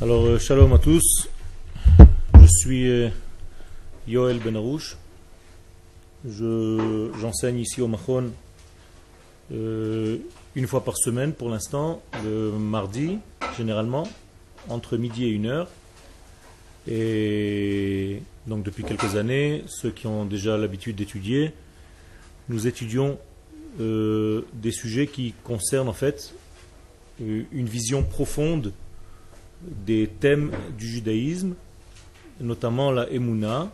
Alors, euh, shalom à tous. Je suis euh, Yoel Benarouche. Je, j'enseigne ici au Machon euh, une fois par semaine pour l'instant, le mardi, généralement, entre midi et une heure. Et donc, depuis quelques années, ceux qui ont déjà l'habitude d'étudier, nous étudions des sujets qui concernent en fait une vision profonde des thèmes du judaïsme, notamment la Emouna,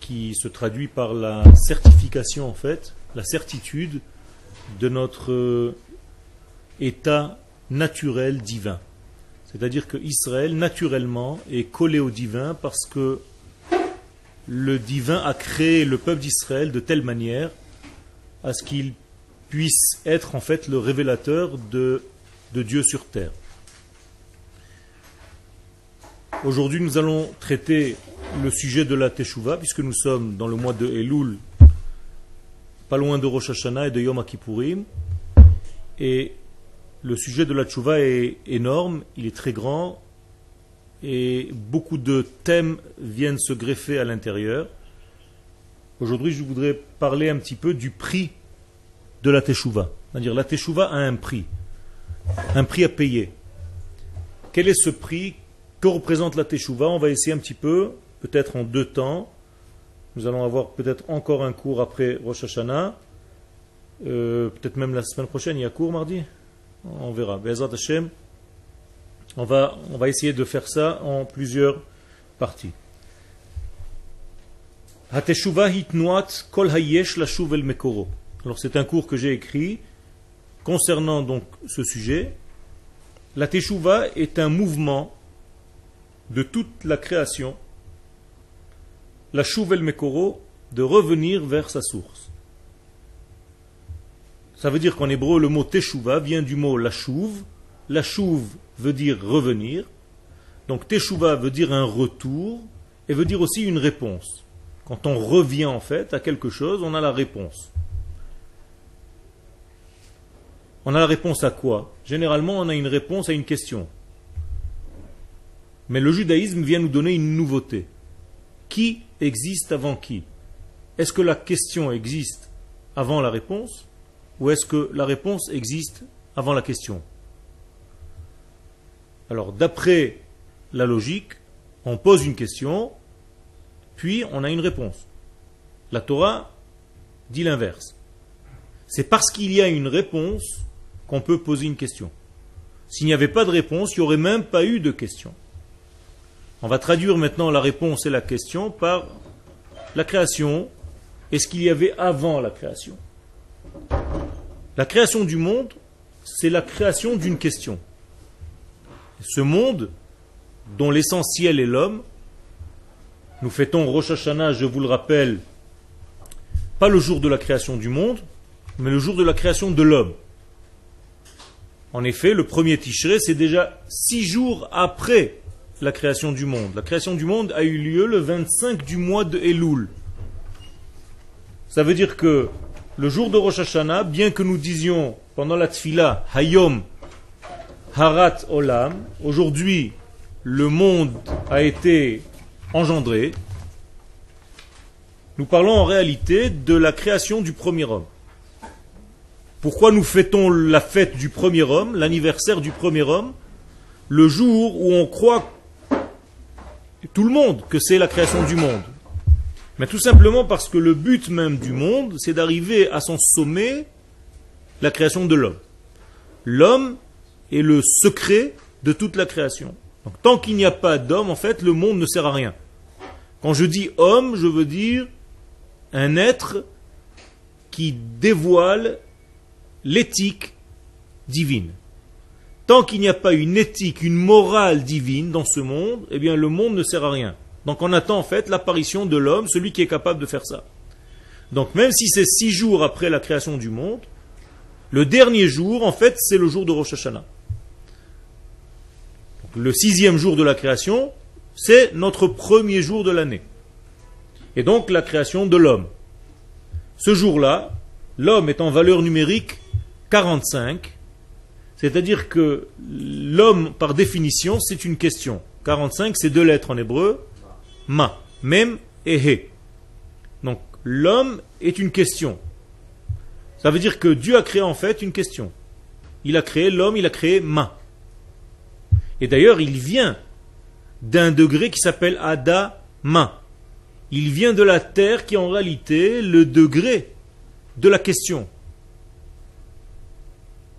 qui se traduit par la certification en fait, la certitude de notre euh, état naturel divin. C'est-à-dire que Israël, naturellement, est collé au divin parce que le divin a créé le peuple d'Israël de telle manière à ce qu'il puisse être en fait le révélateur de, de Dieu sur terre. Aujourd'hui, nous allons traiter le sujet de la Teshuvah, puisque nous sommes dans le mois de Elul, pas loin de Rosh Hashanah et de Yom Kippourim. Et le sujet de la Teshuvah est énorme, il est très grand, et beaucoup de thèmes viennent se greffer à l'intérieur. Aujourd'hui, je voudrais parler un petit peu du prix de la Teshuvah. C'est-à-dire, la Teshuvah a un prix, un prix à payer. Quel est ce prix Que représente la Teshuvah On va essayer un petit peu, peut-être en deux temps. Nous allons avoir peut-être encore un cours après Rosh Hashanah. Euh, peut-être même la semaine prochaine, il y a cours mardi? On verra. On va, on va essayer de faire ça en plusieurs parties. Alors c'est un cours que j'ai écrit concernant donc ce sujet. La teshuva est un mouvement de toute la création, la chouvel mekoro, de revenir vers sa source. Ça veut dire qu'en hébreu, le mot teshuva vient du mot la chouve. La chouve veut dire revenir. Donc teshuva veut dire un retour et veut dire aussi une réponse. Quand on revient en fait à quelque chose, on a la réponse. On a la réponse à quoi? Généralement, on a une réponse à une question. Mais le judaïsme vient nous donner une nouveauté. Qui existe avant qui? Est-ce que la question existe avant la réponse ou est-ce que la réponse existe avant la question? Alors, d'après la logique, on pose une question, puis on a une réponse. La Torah dit l'inverse. C'est parce qu'il y a une réponse qu'on peut poser une question. S'il n'y avait pas de réponse, il n'y aurait même pas eu de question. On va traduire maintenant la réponse et la question par la création et ce qu'il y avait avant la création. La création du monde, c'est la création d'une question. Ce monde, dont l'essentiel est l'homme, nous fêtons Rosh Hashanah, je vous le rappelle, pas le jour de la création du monde, mais le jour de la création de l'homme. En effet, le premier Tishré, c'est déjà six jours après la création du monde. La création du monde a eu lieu le 25 du mois de Elul. Ça veut dire que le jour de Rosh Hashanah, bien que nous disions pendant la Tfila, Hayom, Harat Olam, aujourd'hui le monde a été engendré, nous parlons en réalité de la création du premier homme. Pourquoi nous fêtons la fête du premier homme, l'anniversaire du premier homme, le jour où on croit tout le monde que c'est la création du monde Mais tout simplement parce que le but même du monde, c'est d'arriver à son sommet, la création de l'homme. L'homme est le secret de toute la création. Donc, tant qu'il n'y a pas d'homme, en fait, le monde ne sert à rien. Quand je dis homme, je veux dire un être qui dévoile l'éthique divine. Tant qu'il n'y a pas une éthique, une morale divine dans ce monde, eh bien le monde ne sert à rien. Donc on attend en fait l'apparition de l'homme, celui qui est capable de faire ça. Donc même si c'est six jours après la création du monde, le dernier jour, en fait, c'est le jour de Rosh Hashanah. le sixième jour de la création, c'est notre premier jour de l'année. Et donc la création de l'homme. Ce jour-là, l'homme est en valeur numérique 45, C'est-à-dire que l'homme, par définition, c'est une question. 45, c'est deux lettres en hébreu. Ma, mem et he. Donc, l'homme est une question. Ça veut dire que Dieu a créé en fait une question. Il a créé l'homme, il a créé ma. Et d'ailleurs, il vient d'un degré qui s'appelle Adama. Il vient de la terre qui est en réalité le degré de la question.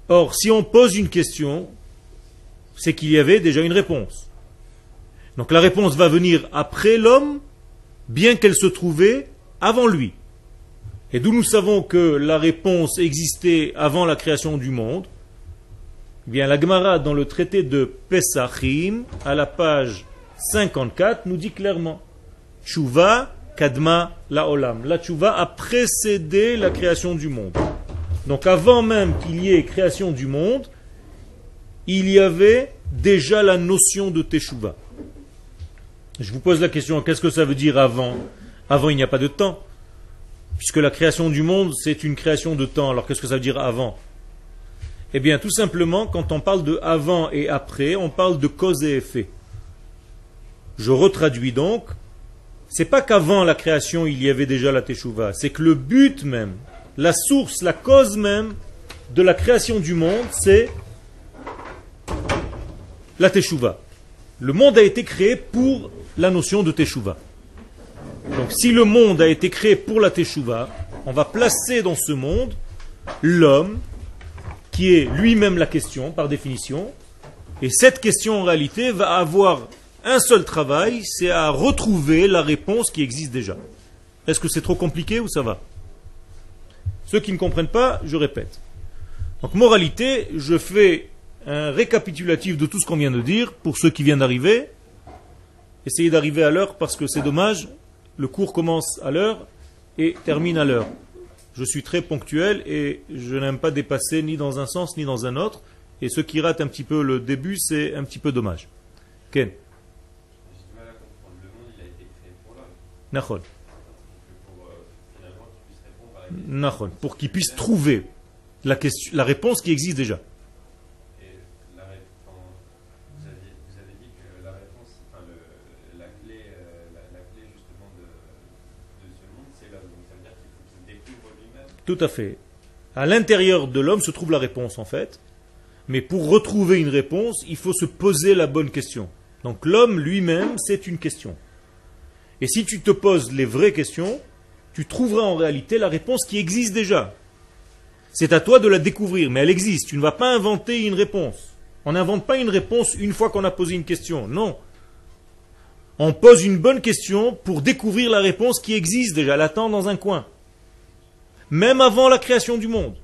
Or, si on pose une question, c'est qu'il y avait déjà une réponse. Donc la réponse va venir après l'homme, bien qu'elle se trouvait avant lui. Et d'où nous savons que la réponse existait avant la création du monde, eh bien la Gemara dans le traité de Pesachim, à la page 54, nous dit clairement Tshuva kadma la olam. La tshuva a précédé la création du monde. Donc avant même qu'il y ait création du monde, il y avait déjà la notion de Teshuvah. Je vous pose la question, qu'est-ce que ça veut dire avant? Avant, il n'y a pas de temps. Puisque la création du monde, c'est une création de temps. Alors qu'est-ce que ça veut dire avant? Eh bien, tout simplement, quand on parle de avant et après, on parle de cause et effet. Je retraduis donc, c'est pas qu'avant la création, il y avait déjà la Teshuvah, c'est que le but même la source, la cause même de la création du monde, c'est la Teshuvah. Le monde a été créé pour la notion de Teshuvah. Donc si le monde a été créé pour la Teshuvah, on va placer dans ce monde l'homme, qui est lui-même la question par définition, et cette question en réalité va avoir un seul travail, c'est à retrouver la réponse qui existe déjà. Est-ce que c'est trop compliqué ou ça va? Ceux qui ne comprennent pas, je répète. Donc, moralité, je fais un récapitulatif de tout ce qu'on vient de dire pour ceux qui viennent d'arriver. Essayez d'arriver à l'heure parce que c'est dommage. Le cours commence à l'heure et termine à l'heure. Je suis très ponctuel et je n'aime pas dépasser ni dans un sens ni dans un autre. Et ceux qui ratent un petit peu le début, c'est un petit peu dommage. Ken Nachol pour qu'il puisse trouver la, question, la réponse qui existe déjà. Tout à fait. À l'intérieur de l'homme se trouve la réponse en fait. Mais pour retrouver une réponse, il faut se poser la bonne question. Donc l'homme lui-même, c'est une question. Et si tu te poses les vraies questions, tu trouveras en réalité la réponse qui existe déjà. C'est à toi de la découvrir, mais elle existe. Tu ne vas pas inventer une réponse. On n'invente pas une réponse une fois qu'on a posé une question. Non. On pose une bonne question pour découvrir la réponse qui existe déjà, l'attend dans un coin. Même avant la création du monde.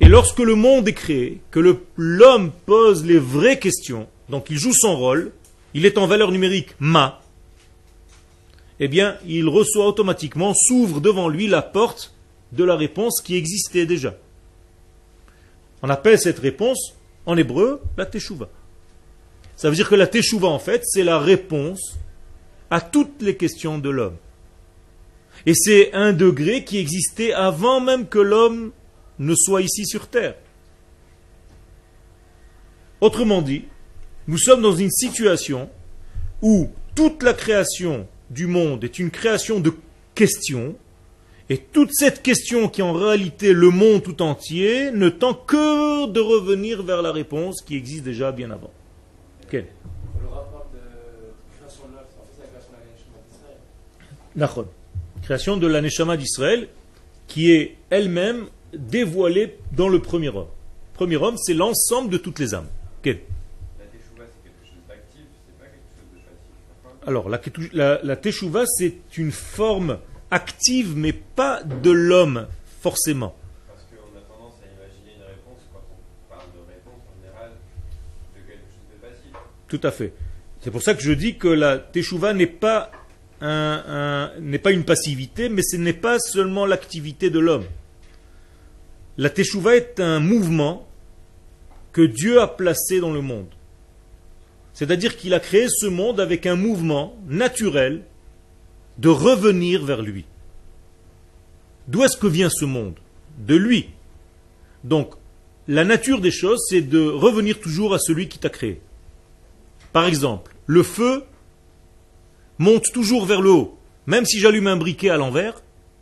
Et lorsque le monde est créé, que l'homme pose les vraies questions, donc il joue son rôle, il est en valeur numérique ma, eh bien, il reçoit automatiquement, s'ouvre devant lui la porte de la réponse qui existait déjà. On appelle cette réponse, en hébreu, la teshuva. Ça veut dire que la teshuva, en fait, c'est la réponse à toutes les questions de l'homme. Et c'est un degré qui existait avant même que l'homme ne soit ici sur Terre. Autrement dit, nous sommes dans une situation où toute la création du monde est une création de questions, et toute cette question qui est en réalité le monde tout entier ne tend que de revenir vers la réponse qui existe déjà bien avant. Quel Le rapport de création de la création de la Neshama d'Israël, qui est elle-même dévoilée dans le premier homme. Premier homme, c'est l'ensemble de toutes les âmes. Quel Alors, la, la, teshuva, c'est une forme active, mais pas de l'homme, forcément. Parce qu'on a tendance à imaginer une réponse, quand on parle de réponse, en général, de quelque chose de passif. Tout à fait. C'est pour ça que je dis que la teshuva n'est pas, un, n'est pas une passivité, mais ce n'est pas seulement l'activité de l'homme. La teshuva est un mouvement que Dieu a placé dans le monde. C'est-à-dire qu'il a créé ce monde avec un mouvement naturel de revenir vers lui. D'où est-ce que vient ce monde? De lui. Donc, la nature des choses, c'est de revenir toujours à celui qui t'a créé. Par exemple, le feu monte toujours vers le haut. Même si j'allume un briquet à l'envers,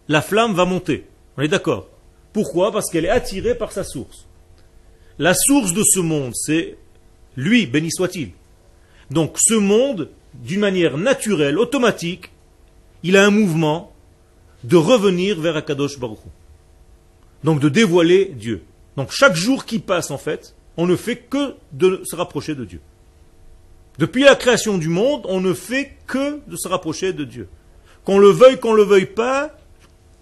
la flamme va monter. On est d'accord? Pourquoi? Parce qu'elle est attirée par sa source. La source de ce monde, c'est lui, béni soit-il. Donc ce monde, d'une manière naturelle, automatique, il a un mouvement de revenir vers Akadosh Baruch Donc de dévoiler Dieu. Donc chaque jour qui passe, en fait, on ne fait que de se rapprocher de Dieu. Depuis la création du monde, on ne fait que de se rapprocher de Dieu. Qu'on le veuille, qu'on le veuille pas,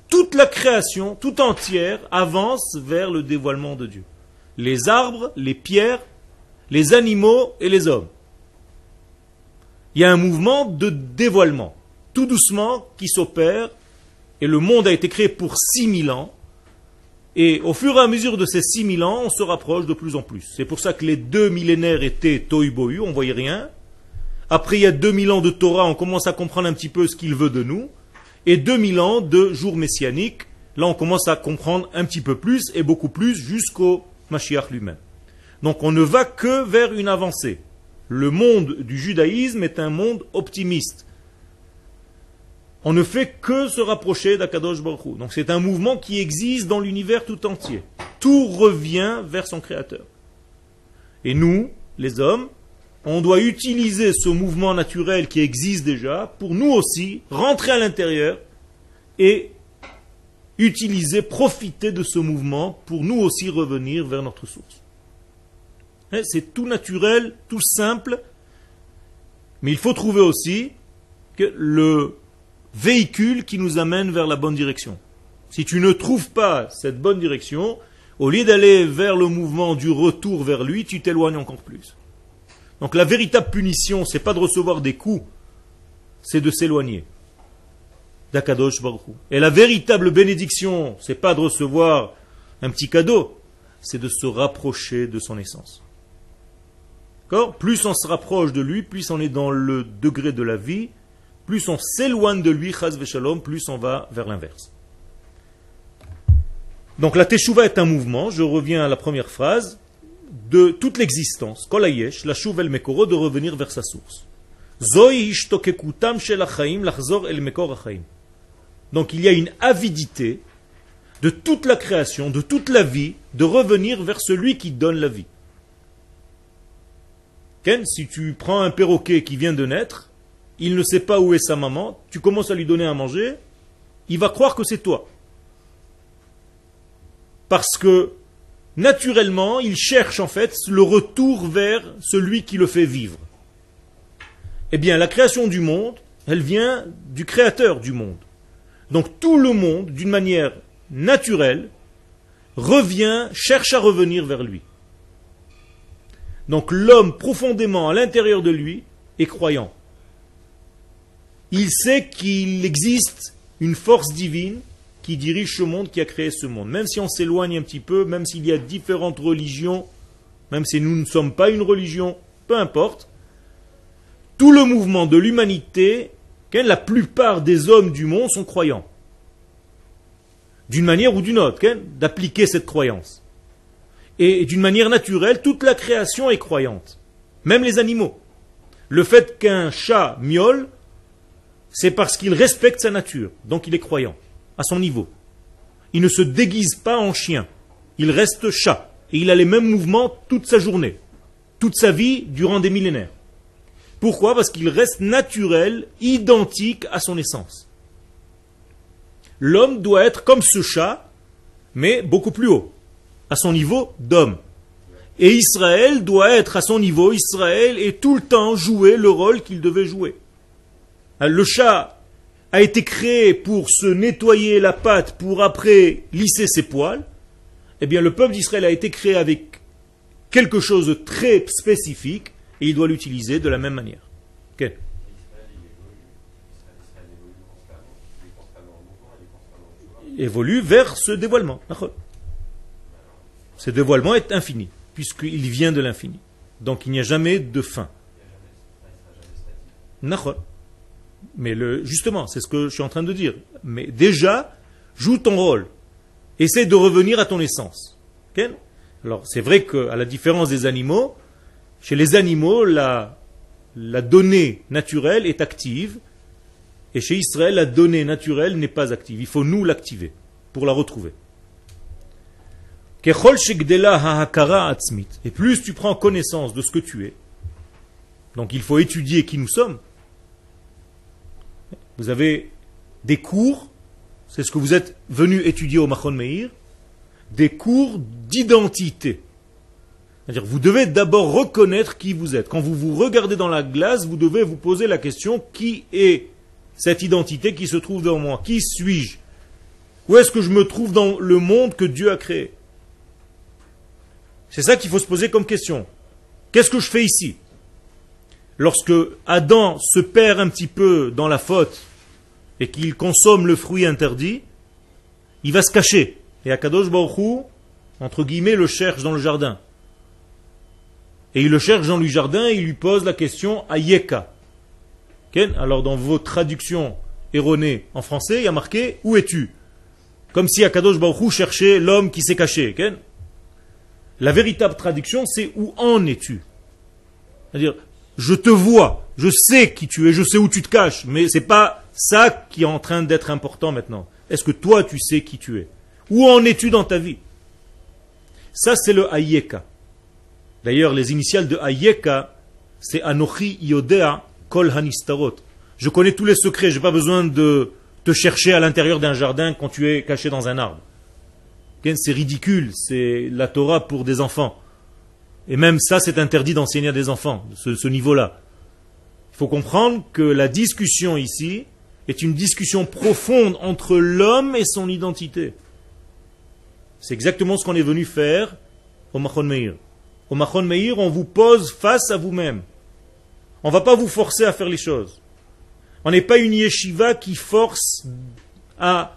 toute la création, tout entière, avance vers le dévoilement de Dieu. Les arbres, les pierres, les animaux et les hommes. Il y a un mouvement de dévoilement, tout doucement, qui s'opère, et le monde a été créé pour 6000 ans, et au fur et à mesure de ces 6000 ans, on se rapproche de plus en plus. C'est pour ça que les deux millénaires étaient tohu on voyait rien. Après, il y a 2000 ans de Torah, on commence à comprendre un petit peu ce qu'il veut de nous. Et 2000 ans de jour messianique, là on commence à comprendre un petit peu plus et beaucoup plus jusqu'au Mashiach lui-même. Donc on ne va que vers une avancée. Le monde du judaïsme est un monde optimiste on ne fait que se rapprocher d'Akadosh Baruch Donc c'est un mouvement qui existe dans l'univers tout entier. Tout revient vers son créateur. Et nous, les hommes, on doit utiliser ce mouvement naturel qui existe déjà pour nous aussi rentrer à l'intérieur et utiliser, profiter de ce mouvement pour nous aussi revenir vers notre source. Hein, c'est tout naturel, tout simple, mais il faut trouver aussi le véhicule qui nous amène vers la bonne direction. Si tu ne trouves pas cette bonne direction, au lieu d'aller vers le mouvement du retour vers lui, tu t'éloignes encore plus. Donc la véritable punition, c'est pas de recevoir des coups, c'est de s'éloigner d'Akadosh Baruch Et la véritable bénédiction, c'est pas de recevoir un petit cadeau, c'est de se rapprocher de son essence. Plus on se rapproche de lui, plus on est dans le degré de la vie, plus on s'éloigne de lui, plus on va vers l'inverse. Donc la teshuva est un mouvement, je reviens à la première phrase, de toute l'existence, kolayesh, la el mekoro, de revenir vers sa source. Donc il y a une avidité de toute la création, de toute la vie, de revenir vers celui qui donne la vie. Ken, si tu prends un perroquet qui vient de naître, il ne sait pas où est sa maman, tu commences à lui donner à manger, il va croire que c'est toi. Parce que naturellement, il cherche en fait le retour vers celui qui le fait vivre. Eh bien, la création du monde, elle vient du créateur du monde. Donc tout le monde, d'une manière naturelle, revient, cherche à revenir vers lui. Donc l'homme profondément à l'intérieur de lui est croyant il sait qu'il existe une force divine qui dirige ce monde, qui a créé ce monde. Même si on s'éloigne un petit peu, même s'il y a différentes religions, même si nous ne sommes pas une religion, peu importe, tout le mouvement de l'humanité, la plupart des hommes du monde sont croyants. D'une manière ou d'une autre, d'appliquer cette croyance. Et d'une manière naturelle, toute la création est croyante. Même les animaux. Le fait qu'un chat miaule, c'est parce qu'il respecte sa nature, donc il est croyant, à son niveau. Il ne se déguise pas en chien, il reste chat, et il a les mêmes mouvements toute sa journée, toute sa vie, durant des millénaires. Pourquoi? Parce qu'il reste naturel, identique à son essence. L'homme doit être comme ce chat, mais beaucoup plus haut, à son niveau d'homme. Et Israël doit être à son niveau, Israël, et tout le temps jouer le rôle qu'il devait jouer. Le chat a été créé pour se nettoyer la patte, pour après lisser ses poils, eh bien le peuple d'Israël a été créé avec quelque chose de très spécifique et il doit l'utiliser de la même manière. évolue vers ce dévoilement. Ce dévoilement est infini, puisqu'il vient de l'infini. Donc il n'y a jamais de fin. Mais justement, c'est ce que je suis en train de dire. Mais déjà, joue ton rôle. Essaie de revenir à ton essence. Alors c'est vrai qu'à la différence des animaux, chez les animaux, la donnée naturelle est active, et chez Israël, la donnée naturelle n'est pas active. Il faut nous l'activer pour la retrouver. Et plus tu prends connaissance de ce que tu es, donc il faut étudier qui nous sommes. Vous avez des cours, c'est ce que vous êtes venu étudier au Machon Meir, des cours d'identité. C'est-à-dire, vous devez d'abord reconnaître qui vous êtes. Quand vous vous regardez dans la glace, vous devez vous poser la question qui est cette identité qui se trouve dans moi? Qui suis-je? Où est-ce que je me trouve dans le monde que Dieu a créé? C'est ça qu'il faut se poser comme question. Qu'est-ce que je fais ici? Lorsque Adam se perd un petit peu dans la faute et qu'il consomme le fruit interdit, il va se cacher. Et Akadosh Baruch entre guillemets, le cherche dans le jardin. Et il le cherche dans le jardin et il lui pose la question à Yeka. Alors dans vos traductions erronées en français, il y a marqué Où es-tu? Comme si Akadosh Baruch cherchait l'homme qui s'est caché. La véritable traduction, c'est Où en es-tu? C'est-à-dire, je te vois, je sais qui tu es, je sais où tu te caches, mais c'est pas ça qui est en train d'être important maintenant. Est-ce que toi tu sais qui tu es? Où en es-tu dans ta vie? Ça c'est le Ayeka. D'ailleurs, les initiales de Ayeka, c'est Anochi Yodea Kol Hanistarot. Je connais tous les secrets, je n'ai pas besoin de te chercher à l'intérieur d'un jardin quand tu es caché dans un arbre. C'est ridicule, c'est la Torah pour des enfants. Et même ça, c'est interdit d'enseigner à des enfants, ce, niveau-là. Il faut comprendre que la discussion ici est une discussion profonde entre l'homme et son identité. C'est exactement ce qu'on est venu faire au Machon Meir. Au Machon Meir, on vous pose face à vous-même. On ne va pas vous forcer à faire les choses. On n'est pas une yeshiva qui force à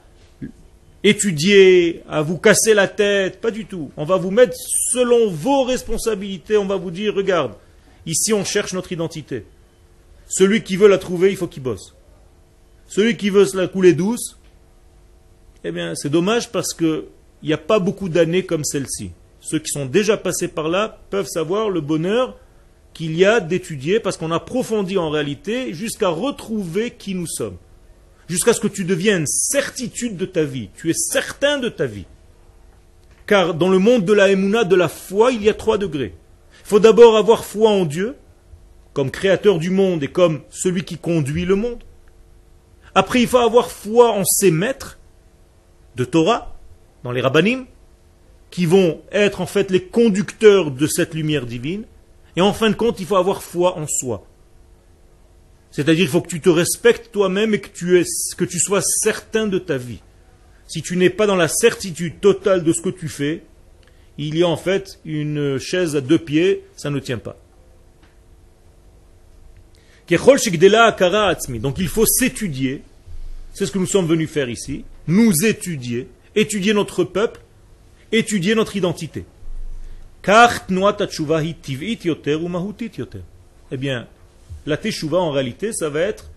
étudier, à vous casser la tête, pas du tout. On va vous mettre selon vos responsabilités, on va vous dire, regarde, ici on cherche notre identité. Celui qui veut la trouver, il faut qu'il bosse. Celui qui veut se la couler douce, eh bien c'est dommage parce qu'il n'y a pas beaucoup d'années comme celle-ci. Ceux qui sont déjà passés par là peuvent savoir le bonheur qu'il y a d'étudier parce qu'on approfondit en réalité jusqu'à retrouver qui nous sommes. Jusqu'à ce que tu deviennes certitude de ta vie. Tu es certain de ta vie. Car dans le monde de la émouna, de la foi, il y a trois degrés. Il faut d'abord avoir foi en Dieu, comme créateur du monde et comme celui qui conduit le monde. Après, il faut avoir foi en ses maîtres de Torah, dans les rabbinim, qui vont être en fait les conducteurs de cette lumière divine. Et en fin de compte, il faut avoir foi en soi. C'est-à-dire qu'il faut que tu te respectes toi-même et que tu, es, que tu sois certain de ta vie. Si tu n'es pas dans la certitude totale de ce que tu fais, il y a en fait une chaise à deux pieds, ça ne tient pas. Donc il faut s'étudier, c'est ce que nous sommes venus faire ici, nous étudier, étudier notre peuple, étudier notre identité. Eh bien, la teshuva en réalité, ça va être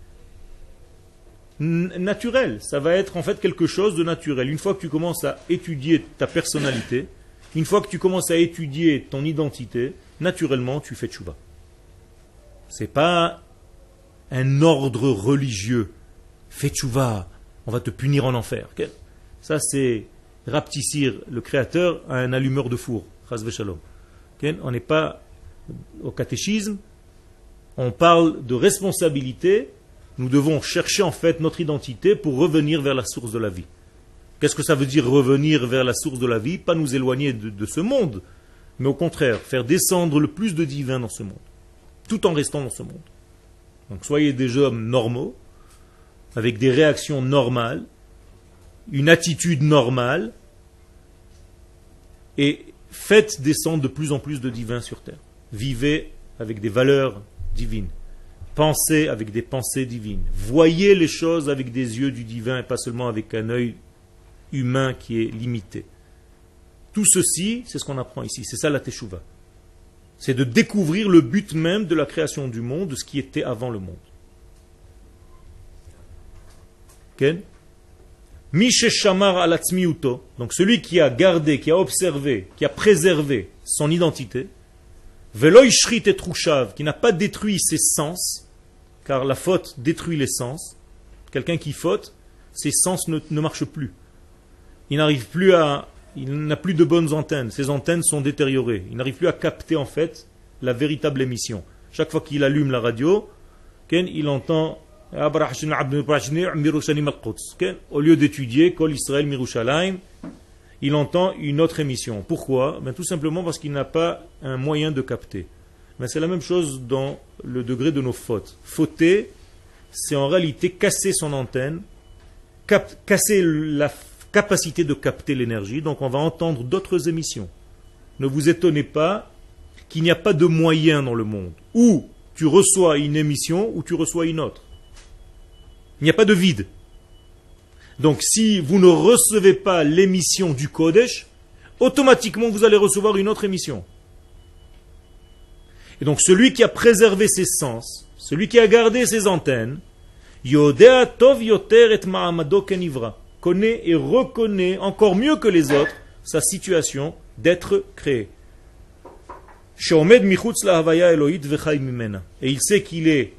naturel. Ça va être en fait quelque chose de naturel. Une fois que tu commences à étudier ta personnalité, une fois que tu commences à étudier ton identité, naturellement, tu fais teshuva. C'est pas un ordre religieux. Fais teshuva, on va te punir en enfer. Ça, c'est Raptissir, le créateur, a un allumeur de four. On n'est pas au catéchisme, on parle de responsabilité. Nous devons chercher en fait notre identité pour revenir vers la source de la vie. Qu'est-ce que ça veut dire revenir vers la source de la vie? Pas nous éloigner de, ce monde, mais au contraire, faire descendre le plus de divin dans ce monde, tout en restant dans ce monde. Donc soyez des hommes normaux, avec des réactions normales, une attitude normale, et faites descendre de plus en plus de divins sur terre. Vivez avec des valeurs divines. Pensez avec des pensées divines. Voyez les choses avec des yeux du divin et pas seulement avec un œil humain qui est limité. Tout ceci, c'est ce qu'on apprend ici. C'est ça la teshuva. C'est de découvrir le but même de la création du monde, de ce qui était avant le monde. Ken? Donc celui qui a gardé, qui a observé, qui a préservé son identité, Veloy Shrit et qui n'a pas détruit ses sens, car la faute détruit les sens. Quelqu'un qui faute, ses sens ne, ne marchent plus. Il n'arrive plus à, il n'a plus de bonnes antennes. Ses antennes sont détériorées. Il n'arrive plus à capter en fait la véritable émission. Chaque fois qu'il allume la radio, il entend au lieu d'étudier Kol Israël Mirushalayim, il entend une autre émission. Pourquoi? Ben, Tout simplement parce qu'il n'a pas un moyen de capter. Mais c'est la même chose dans le degré de nos fautes. Fauter, c'est en réalité casser son antenne, casser la capacité de capter l'énergie. Donc on va entendre d'autres émissions. Ne vous étonnez pas qu'il n'y a pas de moyen dans le monde. Ou tu reçois une émission ou tu reçois une autre. Il n'y a pas de vide. Donc si vous ne recevez pas l'émission du Kodesh, automatiquement vous allez recevoir une autre émission. Et donc celui qui a préservé ses sens, celui qui a gardé ses antennes, Yodea Tov Yoter et connaît et reconnaît encore mieux que les autres sa situation d'être créé. Et il sait qu'il est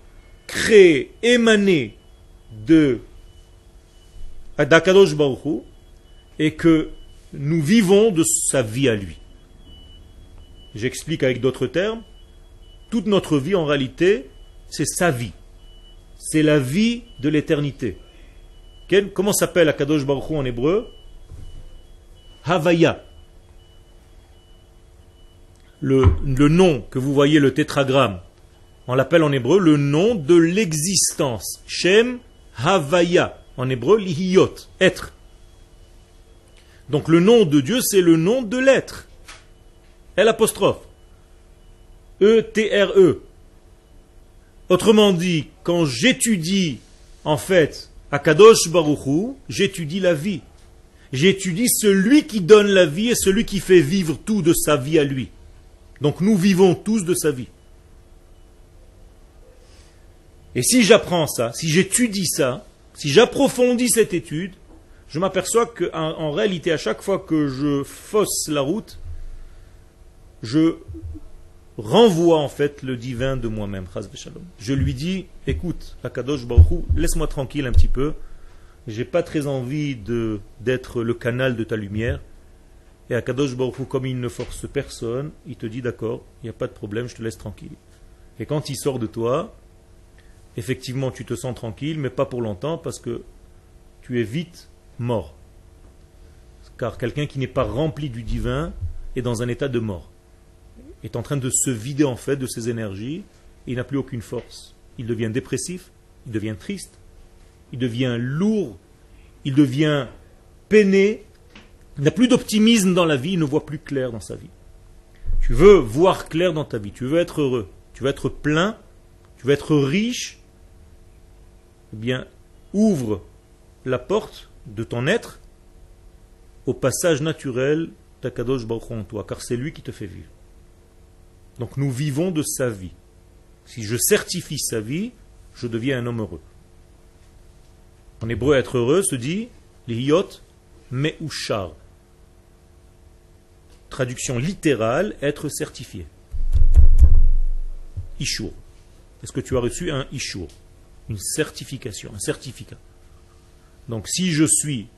créé, émané de d'Akadosh Baruch et que nous vivons de sa vie à lui. J'explique avec d'autres termes. Toute notre vie, en réalité, c'est sa vie. C'est la vie de l'éternité. Comment s'appelle Akadosh Baruch en hébreu? Havaya. Le, le nom que vous voyez, le tétragramme, on l'appelle en hébreu le nom de l'existence. Shem Havaya. En hébreu, lihiyot, être. Donc le nom de Dieu, c'est le nom de l'être. L apostrophe. E-T-R-E. -E. Autrement dit, quand j'étudie, en fait, Akadosh Baruchu, j'étudie la vie. J'étudie celui qui donne la vie et celui qui fait vivre tout de sa vie à lui. Donc nous vivons tous de sa vie. Et si j'apprends ça, si j'étudie ça, si j'approfondis cette étude, je m'aperçois qu'en réalité, à chaque fois que je fausse la route, je renvoie en fait le divin de moi-même. Je lui dis, écoute, Akadosh Baruch laisse-moi tranquille un petit peu. J'ai pas très envie d'être le canal de ta lumière. Et Akadosh Baruch comme il ne force personne, il te dit d'accord, il n'y a pas de problème, je te laisse tranquille. Et quand il sort de toi, effectivement tu te sens tranquille, mais pas pour longtemps parce que tu es vite mort. Car quelqu'un qui n'est pas rempli du divin est dans un état de mort. Est en train de se vider en fait de ses énergies. Et il n'a plus aucune force. Il devient dépressif, il devient triste, il devient lourd, il devient peiné, il n'a plus d'optimisme dans la vie, il ne voit plus clair dans sa vie. Tu veux voir clair dans ta vie, tu veux être heureux, tu veux être plein, tu veux être riche, bien, ouvre la porte de ton être au passage naturel d'Akadosh Baruch toi, car c'est lui qui te fait vivre. Donc nous vivons de sa vie. Si je certifie sa vie, je deviens un homme heureux. En hébreu, être heureux se dit lihiyot me'ushar. Traduction littérale, être certifié. Ishur. Est-ce que tu as reçu un Ishur une certification, un certificat. Donc si je suis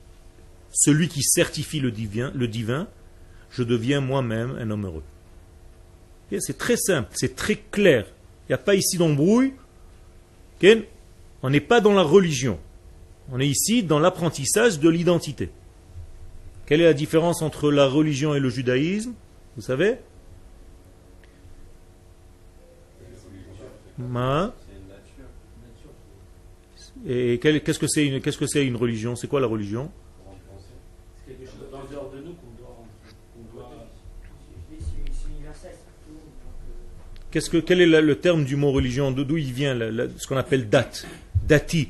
celui qui certifie le divin, je deviens moi-même un homme heureux. C'est très simple, c'est très clair. Il n'y a pas ici d'embrouille. On n'est pas dans la religion. On est ici dans l'apprentissage de l'identité. Quelle est la différence entre la religion et le judaïsme Vous savez? Et qu'est-ce que c'est une, qu'est-ce que c'est une religion? C'est quoi la religion? Qu'est-ce que, quel est le terme du mot religion? D'où il vient ce qu'on appelle date? Dati.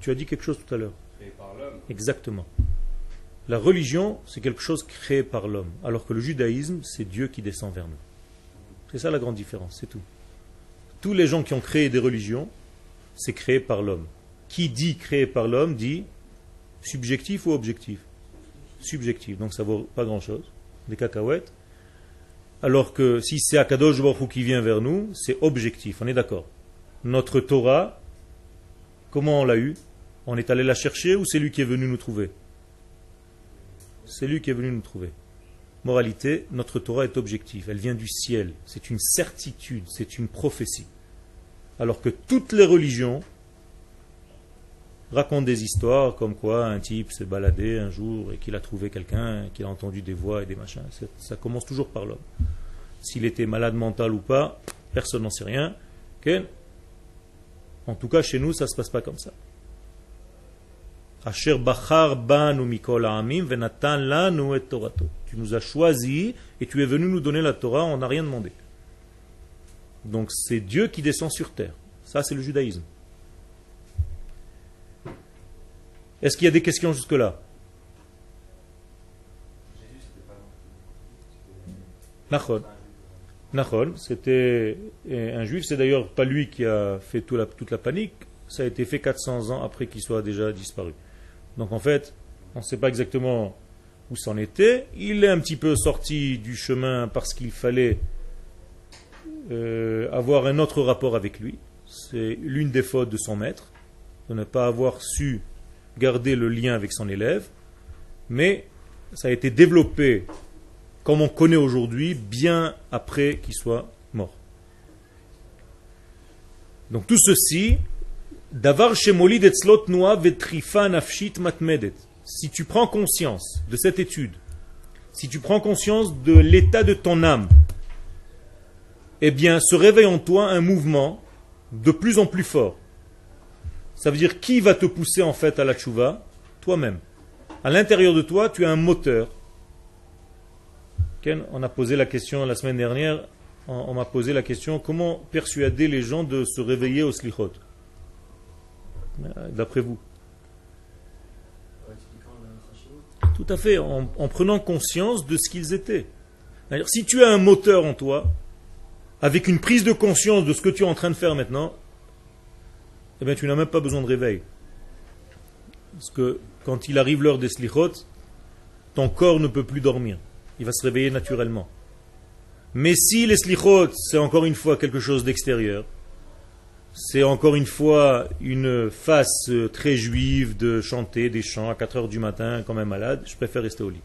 Tu as dit quelque chose tout à l'heure. Exactement. La religion, c'est quelque chose créé par l'homme, alors que le judaïsme, c'est Dieu qui descend vers nous. C'est ça la grande différence, c'est tout. Tous les gens qui ont créé des religions, c'est créé par l'homme. Qui dit créé par l'homme dit subjectif ou objectif Subjectif, donc ça vaut pas grand-chose, des cacahuètes. Alors que si c'est Akadosh qui vient vers nous, c'est objectif, on est d'accord. Notre Torah, comment on l'a eu? On est allé la chercher ou c'est lui qui est venu nous trouver? C'est lui qui est venu nous trouver. Moralité, notre Torah est objective, elle vient du ciel, c'est une certitude, c'est une prophétie. Alors que toutes les religions racontent des histoires comme quoi un type s'est baladé un jour et qu'il a trouvé quelqu'un, qu'il a entendu des voix et des machins. Ça commence toujours par l'homme. S'il était malade mental ou pas, personne n'en sait rien. En tout cas, chez nous, ça ne se passe pas comme ça. Tu nous as choisi et tu es venu nous donner la Torah, on n'a rien demandé. Donc c'est Dieu qui descend sur terre. Ça, c'est le judaïsme. Est-ce qu'il y a des questions jusque-là? Nachon. Nachon, c'était un juif, c'est d'ailleurs pas lui qui a fait toute la panique, ça a été fait 400 ans après qu'il soit déjà disparu. Donc en fait, on ne sait pas exactement où c'en était. Il est un petit peu sorti du chemin parce qu'il fallait euh, avoir un autre rapport avec lui. C'est l'une des fautes de son maître, de ne pas avoir su garder le lien avec son élève. Mais ça a été développé comme on connaît aujourd'hui, bien après qu'il soit mort. Donc tout ceci, Davar Si tu prends conscience de cette étude, si tu prends conscience de l'état de ton âme, eh bien, se réveille en toi un mouvement de plus en plus fort. Ça veut dire qui va te pousser en fait à la tchouva Toi-même. À l'intérieur de toi, tu as un moteur. On a posé la question la semaine dernière, on m'a posé la question comment persuader les gens de se réveiller au slichot? D'après vous Tout à fait, en, prenant conscience de ce qu'ils étaient. Si tu as un moteur en toi, avec une prise de conscience de ce que tu es en train de faire maintenant, eh bien, tu n'as même pas besoin de réveil. Parce que quand il arrive l'heure des slichot, ton corps ne peut plus dormir. Il va se réveiller naturellement. Mais si les slichot, c'est encore une fois quelque chose d'extérieur, c'est encore une fois une face très juive de chanter des chants à 4 heures du matin comme un malade. Je préfère rester au lit.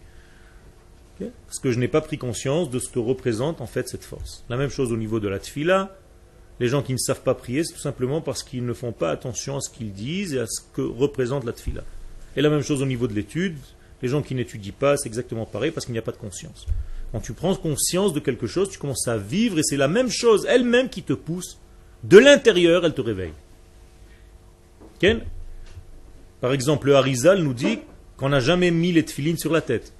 Parce que je n'ai pas pris conscience de ce que représente en fait cette force. La même chose au niveau de la tfila. Les gens qui ne savent pas prier, c'est tout simplement parce qu'ils ne font pas attention à ce qu'ils disent et à ce que représente la tfila. Et la même chose au niveau de l'étude. Les gens qui n'étudient pas, c'est exactement pareil parce qu'il n'y a pas de conscience. Quand tu prends conscience de quelque chose, tu commences à vivre et c'est la même chose elle-même qui te pousse de l'intérieur, elle te réveille. Par exemple, le Harizal nous dit qu'on n'a jamais mis les tefilines sur la tête.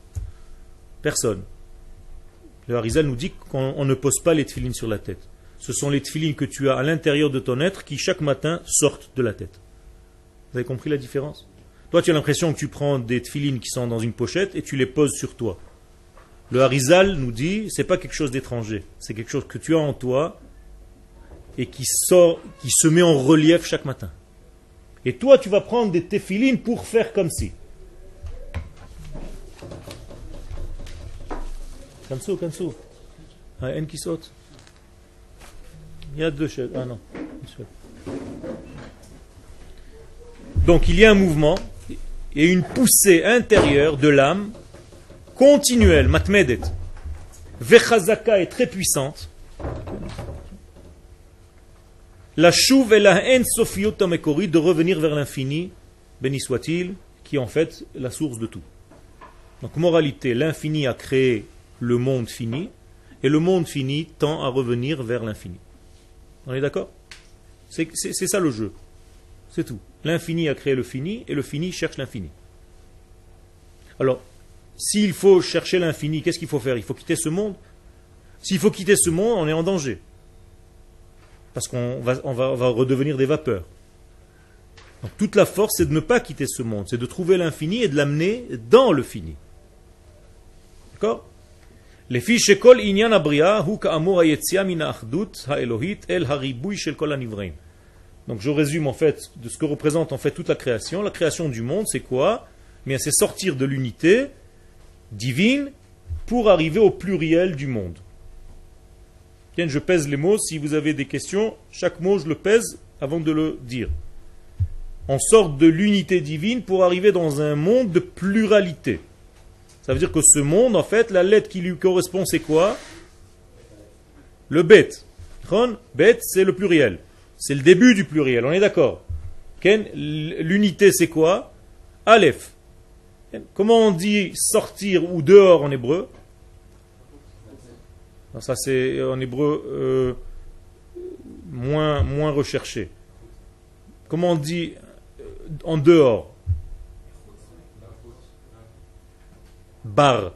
Personne. Le Harizal nous dit qu'on ne pose pas les tefilines sur la tête. Ce sont les tefilines que tu as à l'intérieur de ton être qui chaque matin sortent de la tête. Vous avez compris la différence? Toi, tu as l'impression que tu prends des tefilines qui sont dans une pochette et tu les poses sur toi. Le Harizal nous dit, c'est pas quelque chose d'étranger, c'est quelque chose que tu as en toi et qui se met en relief chaque matin. Et toi, tu vas prendre des téfilines pour faire comme si. Donc il y a un mouvement et une poussée intérieure de l'âme continuelle, matmedet. Vechazaka est très puissante la chouve et la haine de revenir vers l'infini, béni soit-il, qui est en fait la source de tout. Donc moralité, l'infini a créé le monde fini, et le monde fini tend à revenir vers l'infini. On est d'accord? C'est ça le jeu. C'est tout. L'infini a créé le fini, et le fini cherche l'infini. Alors, s'il faut chercher l'infini, qu'est-ce qu'il faut faire? Il faut quitter ce monde? S'il faut quitter ce monde, on est en danger parce qu'on va, redevenir des vapeurs. Donc, toute la force, c'est de ne pas quitter ce monde, c'est de trouver l'infini et de l'amener dans le fini. D'accord? Les el kol Donc je résume en fait de ce que représente en fait toute la création. La création du monde, c'est quoi? Mais c'est sortir de l'unité divine pour arriver au pluriel du monde. Je pèse les mots. Si vous avez des questions, chaque mot je le pèse avant de le dire. On sort de l'unité divine pour arriver dans un monde de pluralité. Ça veut dire que ce monde, en fait, la lettre qui lui correspond, c'est quoi? Le bête. Bête, c'est le pluriel. C'est le début du pluriel, on est d'accord? L'unité, c'est quoi? Aleph. Comment on dit sortir ou dehors en hébreu? Ça, c'est en hébreu euh, moins, moins recherché. Comment on dit euh, en dehors? Bar.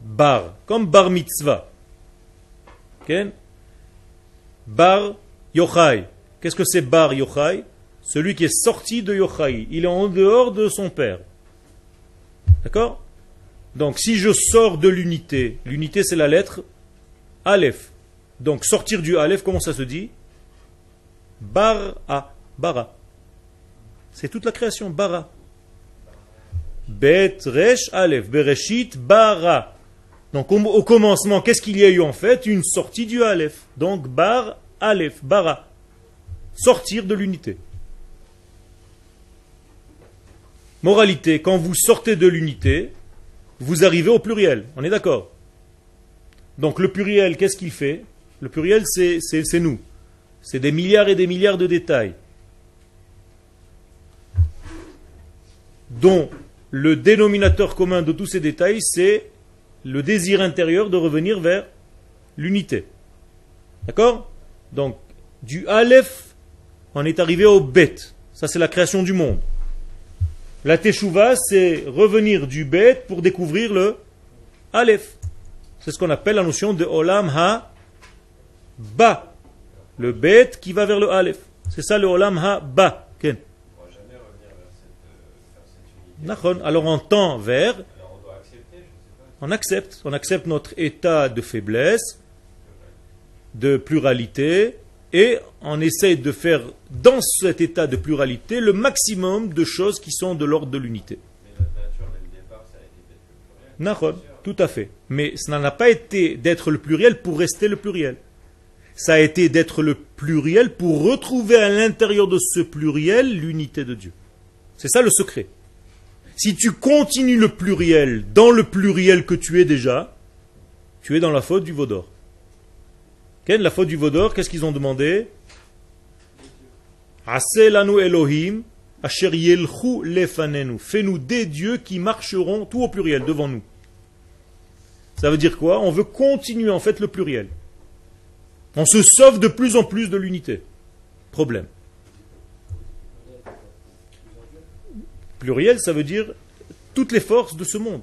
Bar. Comme bar mitzvah. Bar Yochai. Qu'est-ce que c'est Bar Yochai? Celui qui est sorti de Yochai. Il est en dehors de son père. D'accord? Donc si je sors de l'unité, l'unité c'est la lettre Aleph. Donc sortir du Aleph, comment ça se dit? Bara. Bara. C'est toute la création, Bara. Bet, Resh, Aleph. Bereshit, Bara. Donc au, commencement, qu'est-ce qu'il y a eu en fait? Une sortie du Aleph. Donc Bar, Aleph, Bara. Sortir de l'unité. Moralité, quand vous sortez de l'unité, vous arrivez au pluriel. On est d'accord? Donc le pluriel, qu'est-ce qu'il fait? Le pluriel, c'est nous. C'est des milliards et des milliards de détails. Dont le dénominateur commun de tous ces détails, c'est le désir intérieur de revenir vers l'unité. D'accord? Donc, du Aleph, on est arrivé au Bet. Ça, c'est la création du monde. La Teshuvah, c'est revenir du Bet pour découvrir le Aleph. C'est ce qu'on appelle la notion de Olam Ha-Ba. Le Bet qui va vers le Aleph. C'est ça le Olam Ha-Ba. Alors on tend vers, on accepte, on accepte notre état de faiblesse, de pluralité, et on essaye de faire dans cet état de pluralité le maximum de choses qui sont de l'ordre de l'unité. Tout à fait. Mais ça n'a pas été d'être le pluriel pour rester le pluriel. Ça a été d'être le pluriel pour retrouver à l'intérieur de ce pluriel l'unité de Dieu. C'est ça le secret. Si tu continues le pluriel dans le pluriel que tu es déjà, tu es dans la faute du Vaudor. La faute du Vaudor, qu'est-ce qu'ils ont demandé? Elohim, Fais-nous des dieux qui marcheront tout au pluriel devant nous. Ça veut dire quoi? On veut continuer en fait le pluriel. On se sauve de plus en plus de l'unité. Problème. Pluriel, ça veut dire toutes les forces de ce monde.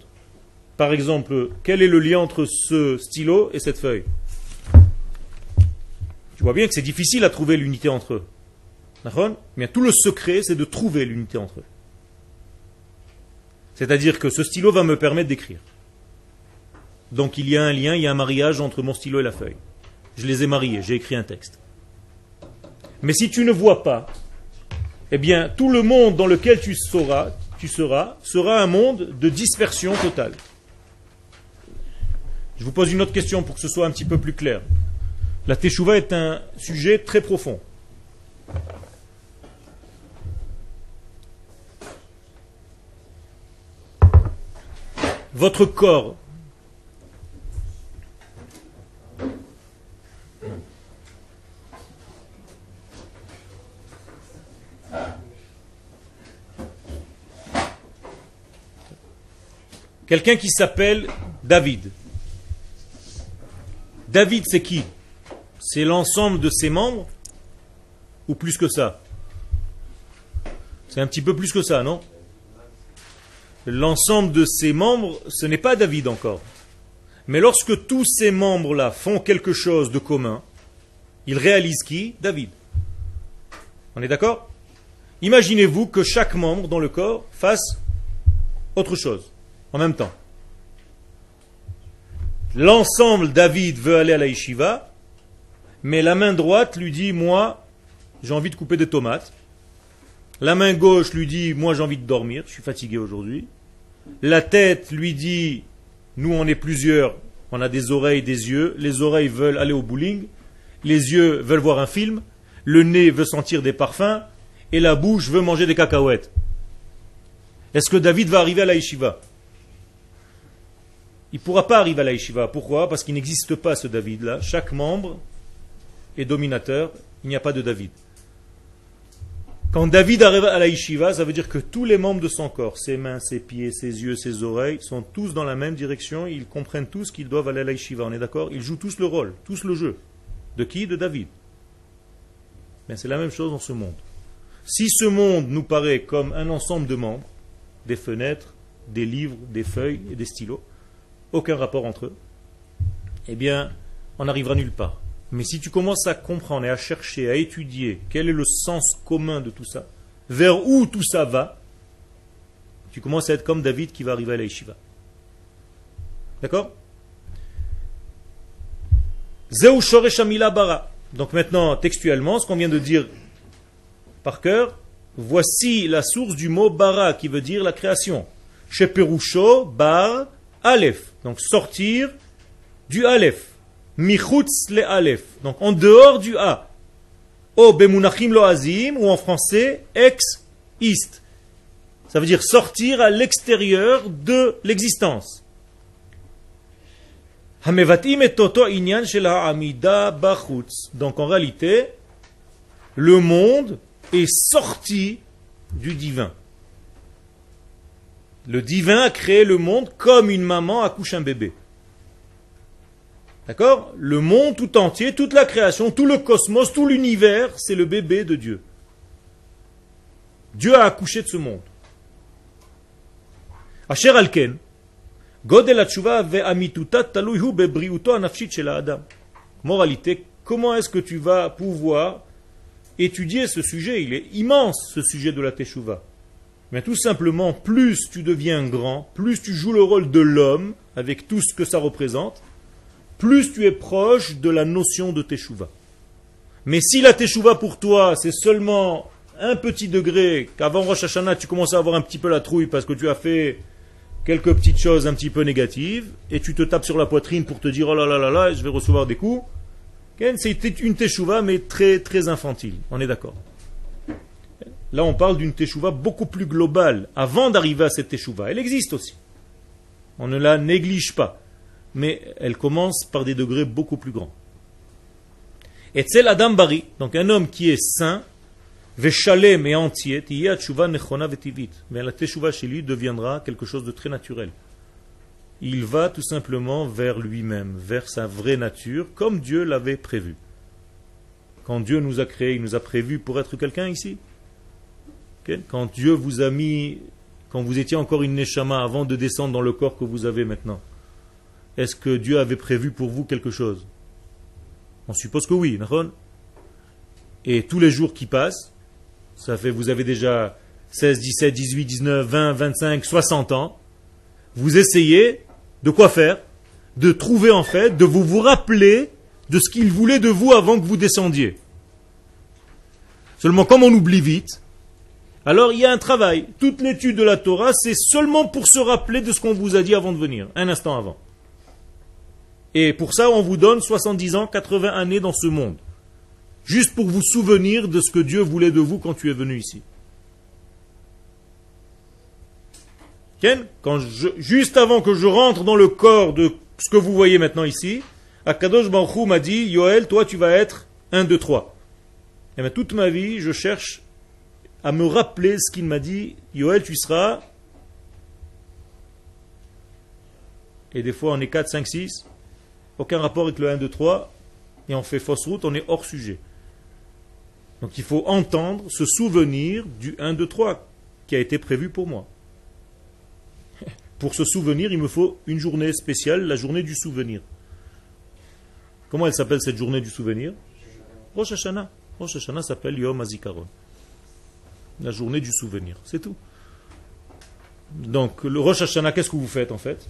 Par exemple, quel est le lien entre ce stylo et cette feuille? Tu vois bien que c'est difficile à trouver l'unité entre eux. Mais tout le secret, c'est de trouver l'unité entre eux. C'est-à-dire que ce stylo va me permettre d'écrire. Donc il y a un lien, il y a un mariage entre mon stylo et la feuille. Je les ai mariés, j'ai écrit un texte. Mais si tu ne vois pas eh bien, tout le monde dans lequel tu seras, sera un monde de dispersion totale. Je vous pose une autre question pour que ce soit un petit peu plus clair. La Teshuvah est un sujet très profond. Votre corps Quelqu'un qui s'appelle David. David, c'est qui? C'est l'ensemble de ses membres? Ou plus que ça? C'est un petit peu plus que ça, non? L'ensemble de ses membres, ce n'est pas David encore. Mais lorsque tous ces membres-là font quelque chose de commun, ils réalisent qui? David. On est d'accord? Imaginez-vous que chaque membre dans le corps fasse autre chose en même temps. L'ensemble, David veut aller à la yeshiva, mais la main droite lui dit, moi, j'ai envie de couper des tomates. La main gauche lui dit, moi j'ai envie de dormir, je suis fatigué aujourd'hui. La tête lui dit, nous on est plusieurs, on a des oreilles, des yeux. Les oreilles veulent aller au bowling, les yeux veulent voir un film, le nez veut sentir des parfums, et la bouche veut manger des cacahuètes. Est-ce que David va arriver à la yeshiva? Il ne pourra pas arriver à la. Pourquoi? Parce qu'il n'existe pas ce David-là. Chaque membre est dominateur, il n'y a pas de David. Quand David arrive à la ça veut dire que tous les membres de son corps, ses mains, ses pieds, ses yeux, ses oreilles, sont tous dans la même direction, ils comprennent tous qu'ils doivent aller à la on est d'accord? Ils jouent tous le rôle, tous le jeu. De qui? De David. Mais c'est la même chose dans ce monde. Si ce monde nous paraît comme un ensemble de membres, des fenêtres, des livres, des feuilles et des stylos, aucun rapport entre eux, eh bien, on n'arrivera nulle part. Mais si tu commences à comprendre et à chercher, à étudier quel est le sens commun de tout ça, vers où tout ça va, tu commences à être comme David qui va arriver à la yeshiva. D'accord? Zeu bara. Donc maintenant, textuellement, ce qu'on vient de dire par cœur, voici la source du mot bara qui veut dire la création. Sheperusho bar aleph. Donc sortir du aleph. Michutz le Aleph. Donc en dehors du A. O bemunachim lo azim, ou en français, ex ist. Ça veut dire sortir à l'extérieur de l'existence. Donc en réalité, le monde est sorti du divin. Le divin a créé le monde comme une maman accouche un bébé. D'accord? Le monde tout entier, toute la création, tout le cosmos, tout l'univers, c'est le bébé de Dieu. Dieu a accouché de ce monde. Asher alken, Moralité, comment est-ce que tu vas pouvoir étudier ce sujet? Il est immense, ce sujet de la Teshuvah. Mais tout simplement, plus tu deviens grand, plus tu joues le rôle de l'homme, avec tout ce que ça représente, plus tu es proche de la notion de Teshuvah. Mais si la Teshuvah pour toi, c'est seulement un petit degré, qu'avant Rosh Hashanah, tu commences à avoir un petit peu la trouille parce que tu as fait quelques petites choses un petit peu négatives, et tu te tapes sur la poitrine pour te dire oh là là là là, je vais recevoir des coups, c'est une Teshuvah, mais très très infantile. On est d'accord. Là, on parle d'une Teshuvah beaucoup plus globale, avant d'arriver à cette Teshuvah. Elle existe aussi. On ne la néglige pas mais elle commence par des degrés beaucoup plus grands. Et c'est Adam Bari, donc un homme qui est saint, Veshalem et entier, mais la teshuva chez lui deviendra quelque chose de très naturel. Il va tout simplement vers lui-même, vers sa vraie nature, comme Dieu l'avait prévu. Quand Dieu nous a créés, il nous a prévu pour être quelqu'un ici. Quand Dieu vous a mis, quand vous étiez encore une neshama avant de descendre dans le corps que vous avez maintenant, est-ce que Dieu avait prévu pour vous quelque chose? On suppose que oui, Et tous les jours qui passent, ça fait, vous avez déjà 16, 17, 18, 19, 20, 25, 60 ans, vous essayez de quoi faire? De trouver en fait, de vous vous rappeler de ce qu'il voulait de vous avant que vous descendiez. Seulement, comme on oublie vite, alors il y a un travail. Toute l'étude de la Torah, c'est seulement pour se rappeler de ce qu'on vous a dit avant de venir, un instant avant. Et pour ça, on vous donne 70 ans, 80 années dans ce monde. Juste pour vous souvenir de ce que Dieu voulait de vous quand tu es venu ici. Quand juste avant que je rentre dans le corps de ce que vous voyez maintenant ici, Akadosh Baruch m'a dit, Yoel, toi tu vas être un, deux, trois. Et bien toute ma vie, je cherche à me rappeler ce qu'il m'a dit, Yoel, tu seras... Et des fois on est 4, 5, 6 aucun rapport avec le 1, 2, 3, et on fait fausse route, on est hors sujet. Donc il faut entendre, se souvenir du 1, 2, 3 qui a été prévu pour moi. Pour se souvenir, il me faut une journée spéciale, la journée du souvenir. Comment elle s'appelle cette journée du souvenir? Rosh Hashanah. Rosh Hashanah s'appelle Yom Azikaron. La journée du souvenir, c'est tout. Donc le Rosh Hashanah, qu'est-ce que vous faites en fait?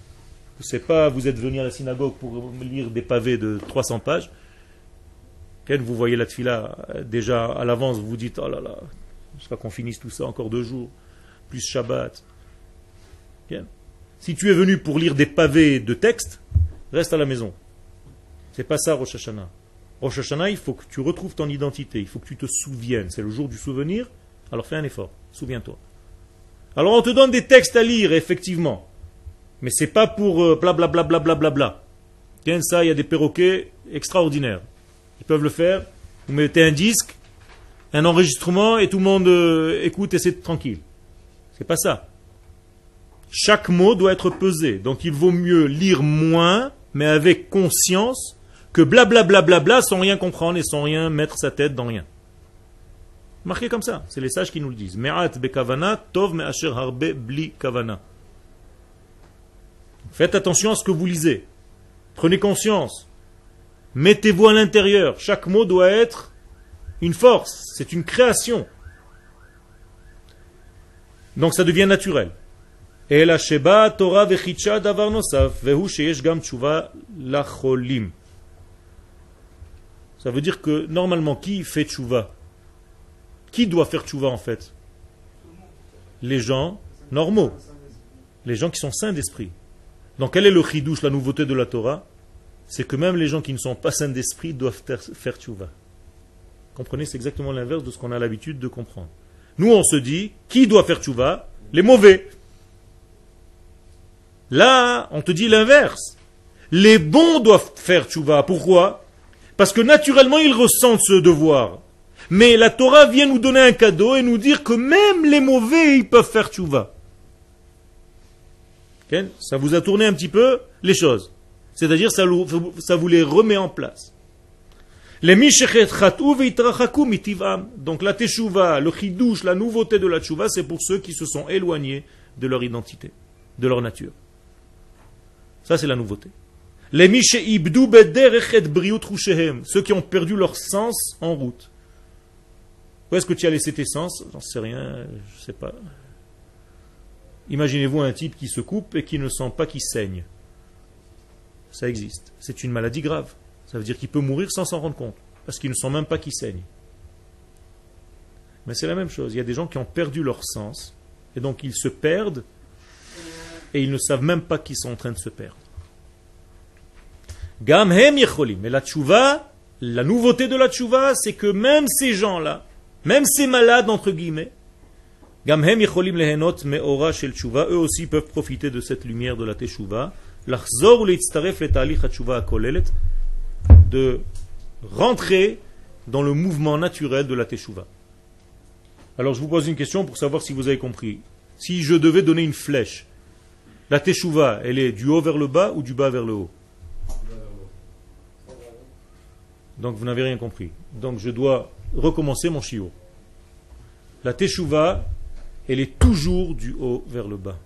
C'est pas vous êtes venu à la synagogue pour lire des pavés de 300 pages. vous voyez la tfila déjà à l'avance, vous vous dites, oh là là, jusqu'à qu'on finisse tout ça, encore deux jours, plus Shabbat. Si tu es venu pour lire des pavés de texte, reste à la maison. C'est pas ça Rosh Hashanah. Rosh Hashanah, il faut que tu retrouves ton identité, il faut que tu te souviennes. C'est le jour du souvenir, alors fais un effort, souviens-toi. Alors on te donne des textes à lire, effectivement. Mais c'est pas pour blablabla. Bla, bla, bla, bla, ça, il y a des perroquets extraordinaires. Ils peuvent le faire. Vous mettez un disque, un enregistrement et tout le monde euh, écoute et c'est tranquille. C'est pas ça. Chaque mot doit être pesé. Donc il vaut mieux lire moins, mais avec conscience, que blablabla bla, bla, bla, sans rien comprendre et sans rien mettre sa tête dans rien. Marqué comme ça, c'est les sages qui nous le disent. Faites attention à ce que vous lisez. Prenez conscience. Mettez-vous à l'intérieur. Chaque mot doit être une force. C'est une création. Donc ça devient naturel. Ça veut dire que normalement, qui fait tchouva Qui doit faire tchouva en fait? Les gens normaux. Les gens qui sont sains d'esprit. Donc quel est le chidouche, la nouveauté de la Torah? C'est que même les gens qui ne sont pas sains d'esprit doivent faire tchouva. Comprenez, c'est exactement l'inverse de ce qu'on a l'habitude de comprendre. Nous, on se dit, qui doit faire tchouva? Les mauvais. Là, on te dit l'inverse. Les bons doivent faire tchouva. Pourquoi? Parce que naturellement, ils ressentent ce devoir. Mais la Torah vient nous donner un cadeau et nous dire que même les mauvais, ils peuvent faire tchouva. Ça vous a tourné un petit peu les choses. C'est-à-dire, ça, vous les remet en place. Les Donc la teshuva, le chidouche, la nouveauté de la teshuva, c'est pour ceux qui se sont éloignés de leur identité, de leur nature. Ça, c'est la nouveauté. Les ceux qui ont perdu leur sens en route. Où est-ce que tu as laissé tes sens? J'en sais rien, je sais pas. Imaginez-vous un type qui se coupe et qui ne sent pas qu'il saigne. Ça existe. C'est une maladie grave. Ça veut dire qu'il peut mourir sans s'en rendre compte. Parce qu'il ne sent même pas qu'il saigne. Mais c'est la même chose. Il y a des gens qui ont perdu leur sens. Et donc ils se perdent. Et ils ne savent même pas qu'ils sont en train de se perdre. Mais la tchouva, la nouveauté de la tchouva, c'est que même ces gens-là, même ces malades, entre guillemets, eux aussi peuvent profiter de cette lumière de la teshuva, de rentrer dans le mouvement naturel de la teshuva. Alors je vous pose une question pour savoir si vous avez compris. Si je devais donner une flèche, la teshuva, elle est du haut vers le bas ou du bas vers le haut? Donc vous n'avez rien compris. Donc je dois recommencer mon chiot. La teshuva, elle est toujours du haut vers le bas.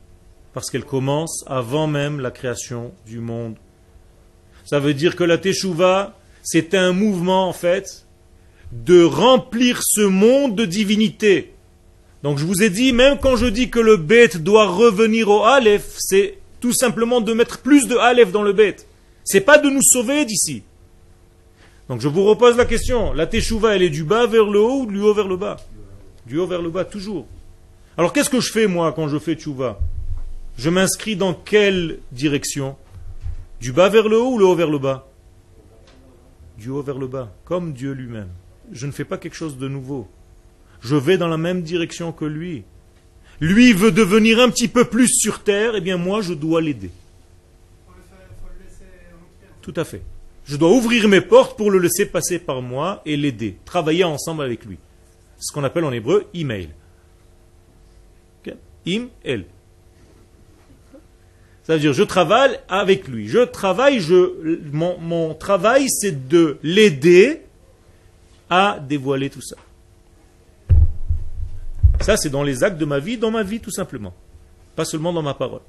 Parce qu'elle commence avant même la création du monde. Ça veut dire que la Teshuvah, c'est un mouvement en fait de remplir ce monde de divinité. Donc je vous ai dit, même quand je dis que le bête doit revenir au Aleph, c'est tout simplement de mettre plus de Aleph dans le bête. C'est pas de nous sauver d'ici. Donc je vous repose la question, la Teshuvah, elle est du bas vers le haut ou du haut vers le bas? Du haut vers le bas, toujours. Alors qu'est-ce que je fais moi quand je fais tchouva Je m'inscris dans quelle direction? Du bas vers le haut ou le haut vers le bas? Du haut vers le bas, comme Dieu lui-même. Je ne fais pas quelque chose de nouveau. Je vais dans la même direction que lui. Lui veut devenir un petit peu plus sur terre, et eh bien moi je dois l'aider. Tout à fait. Je dois ouvrir mes portes pour le laisser passer par moi et l'aider, travailler ensemble avec lui. Ce qu'on appelle en hébreu email. Im, elle. Ça veut dire, je travaille avec lui. Je travaille, je, mon, mon travail, c'est de l'aider à dévoiler tout ça. Ça, c'est dans les actes de ma vie, dans ma vie, tout simplement. Pas seulement dans ma parole.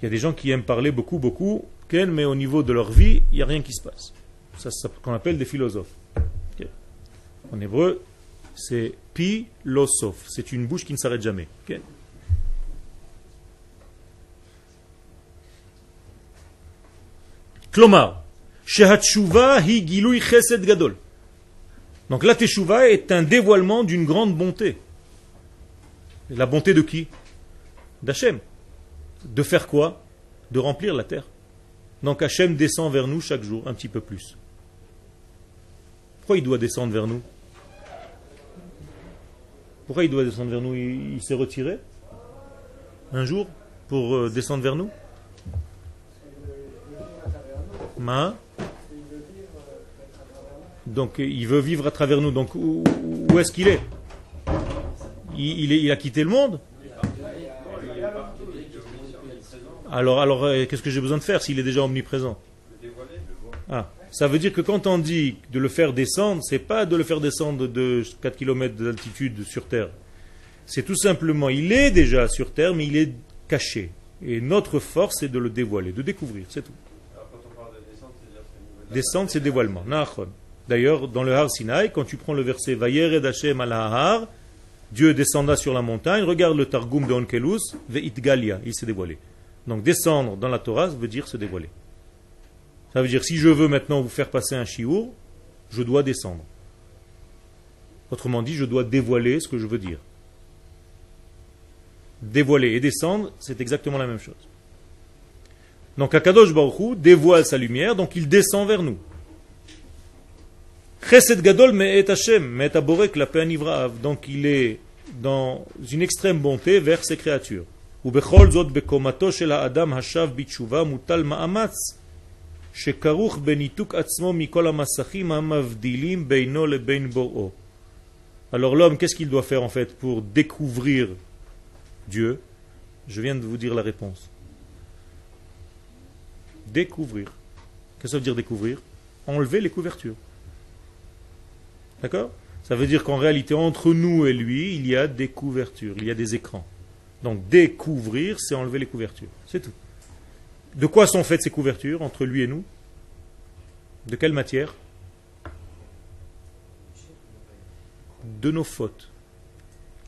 Il y a des gens qui aiment parler beaucoup, beaucoup, mais au niveau de leur vie, il n'y a rien qui se passe. Ça, c'est ce qu'on appelle des philosophes. En hébreu, c'est pilosoph. C'est une bouche qui ne s'arrête jamais. Okay? Donc la teshuva est un dévoilement d'une grande bonté. La bonté de qui? D'Hachem. De faire quoi? De remplir la terre. Donc Hachem descend vers nous chaque jour un petit peu plus. Pourquoi il doit descendre vers nous? Pourquoi il doit descendre vers nous? Il, s'est retiré un jour pour euh, descendre vers nous? Ma donc il veut vivre à travers nous. Donc où, est-ce qu'il est, il, a quitté le monde? Alors, euh, qu'est-ce que j'ai besoin de faire s'il est déjà omniprésent? Ah, Ça veut dire que quand on dit de le faire descendre, c'est pas de le faire descendre de 4 km d'altitude sur Terre. C'est tout simplement, il est déjà sur Terre, mais il est caché. Et notre force, c'est de le dévoiler, de découvrir, c'est tout. Descendre, c'est dévoilement. D'ailleurs, dans le Har Sinai, quand tu prends le verset Vayered Hashem al Dieu descenda sur la montagne, regarde le Targum de Onkelus, Ve'itgalia, il s'est dévoilé. Donc descendre dans la Torah veut dire se dévoiler. Ça veut dire si je veux maintenant vous faire passer un chiour, je dois descendre. Autrement dit, je dois dévoiler ce que je veux dire. Dévoiler et descendre, c'est exactement la même chose. Donc Akadosh Baruch dévoile sa lumière, donc il descend vers nous. Chesed gadol me'et Hashem, me'et aborek la Donc il est dans une extrême bonté vers ses créatures. ובכל זאת בקומתו של האדם השב בתשובה מוטל מאמץ שכרוך בניתוק עצמו מכל המסכים המבדילים בינו לבין בוראו. Alors l'homme, qu'est-ce qu'il doit faire en fait pour découvrir Dieu Je viens de vous dire la réponse. Découvrir. Qu'est-ce que ça veut dire découvrir Enlever les couvertures. D'accord Ça veut dire qu'en réalité, entre nous et lui, il y a des couvertures, il y a des écrans. Donc découvrir, c'est enlever les couvertures. C'est tout. De quoi sont faites ces couvertures entre lui et nous? De quelle matière? De nos fautes.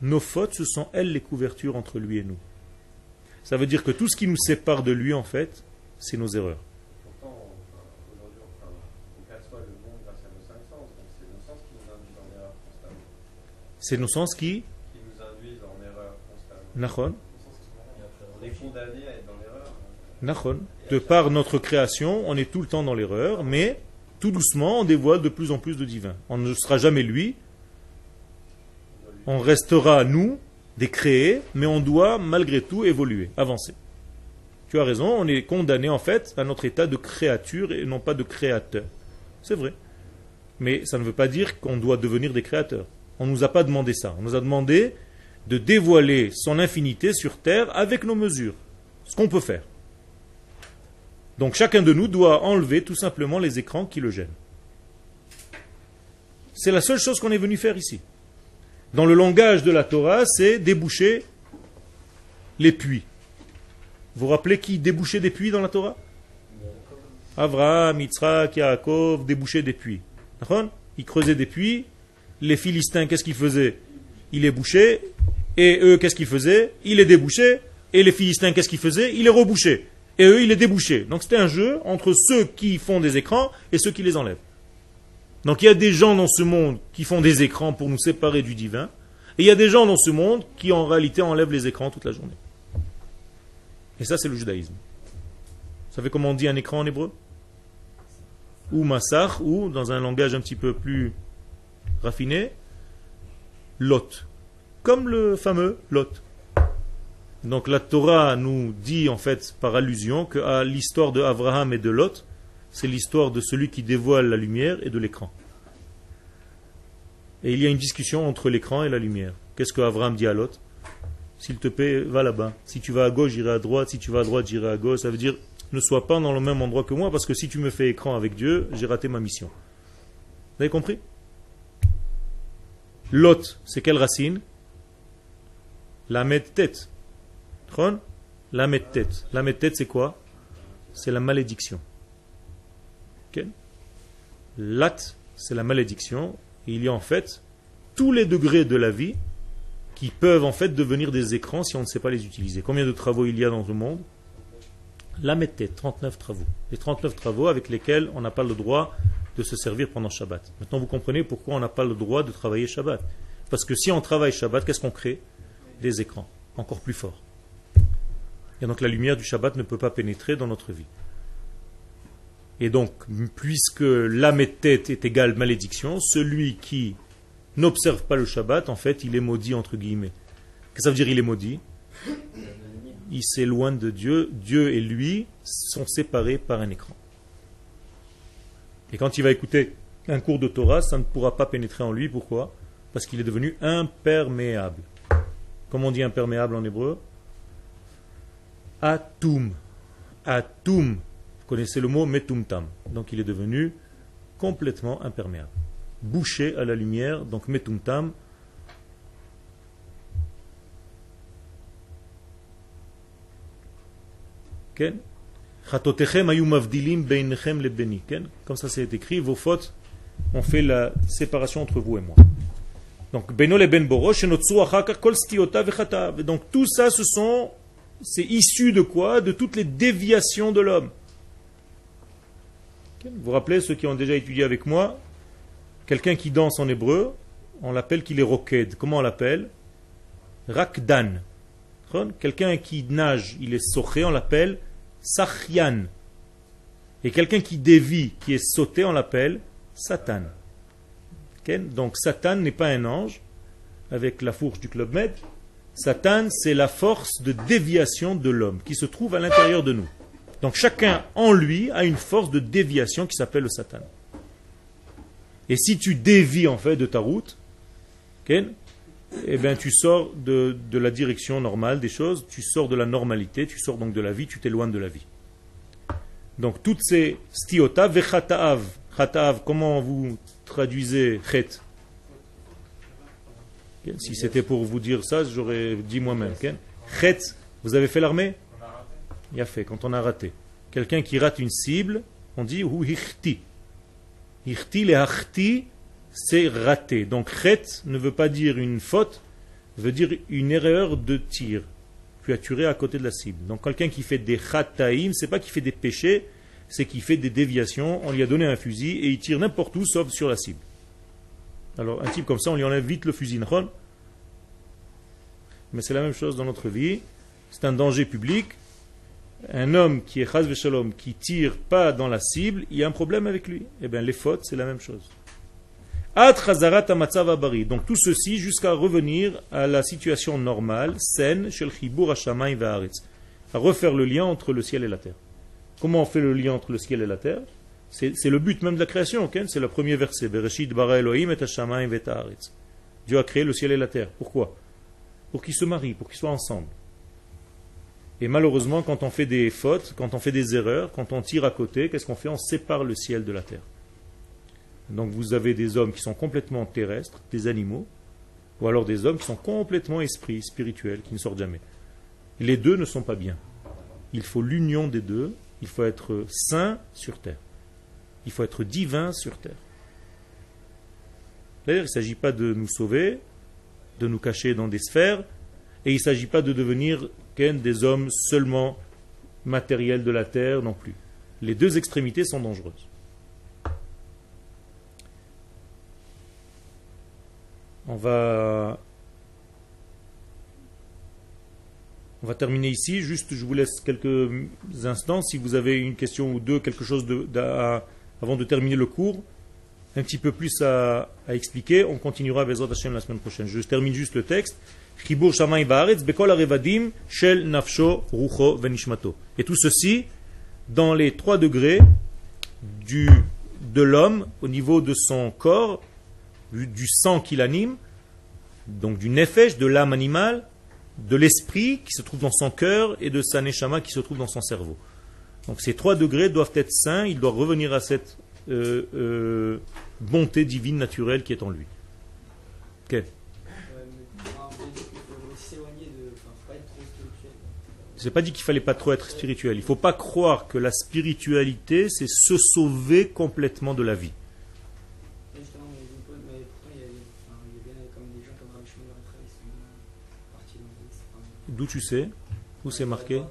Nos fautes, ce sont elles les couvertures entre lui et nous. Ça veut dire que tout ce qui nous sépare de lui, en fait, c'est nos erreurs. C'est nos sens qui Qui nous induisent en erreur constamment. On est condamné à être dans l'erreur. De par notre création, on est tout le temps dans l'erreur, mais tout doucement, on dévoile de plus en plus de divin. On ne sera jamais lui. On restera nous, des créés, mais on doit malgré tout évoluer, avancer. Tu as raison, on est condamné en fait à notre état de créature et non pas de créateur. C'est vrai. Mais ça ne veut pas dire qu'on doit devenir des créateurs. On ne nous a pas demandé ça. On nous a demandé de dévoiler son infinité sur terre avec nos mesures. Ce qu'on peut faire. Donc chacun de nous doit enlever tout simplement les écrans qui le gênent. C'est la seule chose qu'on est venu faire ici. Dans le langage de la Torah, c'est déboucher les puits. Vous vous rappelez qui débouchait des puits dans la Torah? Avraham, Yitzhak, Yaakov, débouchaient des puits. Ils creusaient des puits les Philistins, qu'est-ce qu'ils faisaient? Ils les bouchaient, et eux, qu'est-ce qu'ils faisaient Ils les débouchaient, et les Philistins, qu'est-ce qu'ils faisaient Ils les rebouchaient, et eux, ils les débouchaient. Donc c'était un jeu entre ceux qui font des écrans et ceux qui les enlèvent. Donc il y a des gens dans ce monde qui font des écrans pour nous séparer du divin, et il y a des gens dans ce monde qui en réalité enlèvent les écrans toute la journée. Et ça, c'est le judaïsme. Vous savez comment on dit un écran en hébreu Ou massach, ou dans un langage un petit peu plus raffiné, Lot. Comme le fameux Lot. Donc la Torah nous dit en fait par allusion que l'histoire de Abraham et de Lot, c'est l'histoire de celui qui dévoile la lumière et de l'écran. Et il y a une discussion entre l'écran et la lumière. Qu'est-ce que Abraham dit à Lot? S'il te plaît, va là-bas. Si tu vas à gauche, j'irai à droite. Si tu vas à droite, j'irai à gauche. Ça veut dire ne sois pas dans le même endroit que moi parce que si tu me fais écran avec Dieu, j'ai raté ma mission. Vous avez compris? Lot, c'est quelle racine? La tête. La tête. La tête, c'est quoi? C'est la malédiction. Lat, c'est la malédiction. il y a en fait tous les degrés de la vie qui peuvent en fait devenir des écrans si on ne sait pas les utiliser. Combien de travaux il y a dans le monde? La mettez, 39 travaux. Les 39 travaux avec lesquels on n'a pas le droit de se servir pendant Shabbat. Maintenant, vous comprenez pourquoi on n'a pas le droit de travailler Shabbat. Parce que si on travaille Shabbat, qu'est-ce qu'on crée? Des écrans, encore plus forts. Et donc la lumière du Shabbat ne peut pas pénétrer dans notre vie. Et donc, puisque l'âme tête est égale malédiction, celui qui n'observe pas le Shabbat, en fait, il est maudit entre guillemets. Qu'est-ce que ça veut dire il est maudit? Il s'éloigne de Dieu. Dieu et lui sont séparés par un écran. Et quand il va écouter un cours de Torah, ça ne pourra pas pénétrer en lui. Pourquoi? Parce qu'il est devenu imperméable. Comment on dit imperméable en hébreu Atum. Atum. Vous connaissez le mot metumtam. Donc il est devenu complètement imperméable. Bouché à la lumière, donc metumtam. Comme ça c'est écrit, vos fautes ont fait la séparation entre vous et moi. Donc, ben Donc tout ça, ce sont c'est issu de quoi? De toutes les déviations de l'homme. Vous vous rappelez, ceux qui ont déjà étudié avec moi, quelqu'un qui danse en hébreu, on l'appelle qu'il est roked. Comment on l'appelle? Rakdan. Quelqu'un qui nage, il est soché, on l'appelle sachyan. Et quelqu'un qui dévie, qui est sauté, on l'appelle Satan. Donc Satan n'est pas un ange, avec la fourche du Club Med, Satan, c'est la force de déviation de l'homme qui se trouve à l'intérieur de nous. Donc chacun en lui a une force de déviation qui s'appelle le Satan. Et si tu dévies en fait de ta route, eh bien tu sors de, la direction normale des choses, tu sors de la normalité, tu sors donc de la vie, tu t'éloignes de la vie. Donc toutes ces stiota vechataav, comment vous traduisez chet si c'était pour vous dire ça, j'aurais dit moi-même. Chet, vous avez fait l'armée? Il a fait, quand on a raté. Quelqu'un qui rate une cible, on dit ou hichti. Hichti, le hachti, c'est raté. Donc chet ne veut pas dire une faute, veut dire une erreur de tir. Tu as tiré à côté de la cible. Donc quelqu'un qui fait des chataïm, c'est pas qu'il fait des péchés, c'est qu'il fait des déviations. On lui a donné un fusil et il tire n'importe où sauf sur la cible. Alors, un type comme ça, on lui enlève vite le fusil. Mais c'est la même chose dans notre vie. C'est un danger public. Un homme qui est chaz shalom, qui tire pas dans la cible, il y a un problème avec lui. Eh bien, les fautes, c'est la même chose. Donc tout ceci jusqu'à revenir à la situation normale, saine, shel chibur à refaire le lien entre le ciel et la terre. Comment on fait le lien entre le ciel et la terre? C'est le but même de la création, c'est le premier verset. Dieu a créé le ciel et la terre. Pourquoi? Pour qu'ils se marient, pour qu'ils soient ensemble. Et malheureusement, quand on fait des fautes, quand on fait des erreurs, quand on tire à côté, qu'est-ce qu'on fait? On sépare le ciel de la terre. Donc vous avez des hommes qui sont complètement terrestres, des animaux, ou alors des hommes qui sont complètement esprits, spirituels, qui ne sortent jamais. Les deux ne sont pas bien. Il faut l'union des deux, il faut être saint sur terre. Il faut être divin sur terre. D'ailleurs, il ne s'agit pas de nous sauver, de nous cacher dans des sphères, et il ne s'agit pas de devenir des hommes seulement matériels de la terre non plus. Les deux extrémités sont dangereuses. On va On va terminer ici. Juste, je vous laisse quelques instants. Si vous avez une question ou deux, quelque chose de, avant de terminer le cours, un petit peu plus à, expliquer. On continuera avec Hashem la semaine prochaine. Je termine juste le texte. Et tout ceci dans les trois degrés du, de l'homme au niveau de son corps, du, sang qui l'anime, donc du nefesh, de l'âme animale, de l'esprit qui se trouve dans son cœur et de sa neshama qui se trouve dans son cerveau. Donc ces trois degrés doivent être saints, il doit revenir à cette euh, euh, bonté divine naturelle qui est en lui. Ok. Je n'ai pas dit qu'il fallait pas trop être spirituel. Il ne faut pas croire que la spiritualité, c'est se sauver complètement de la vie. D'où tu sais Où c'est marqué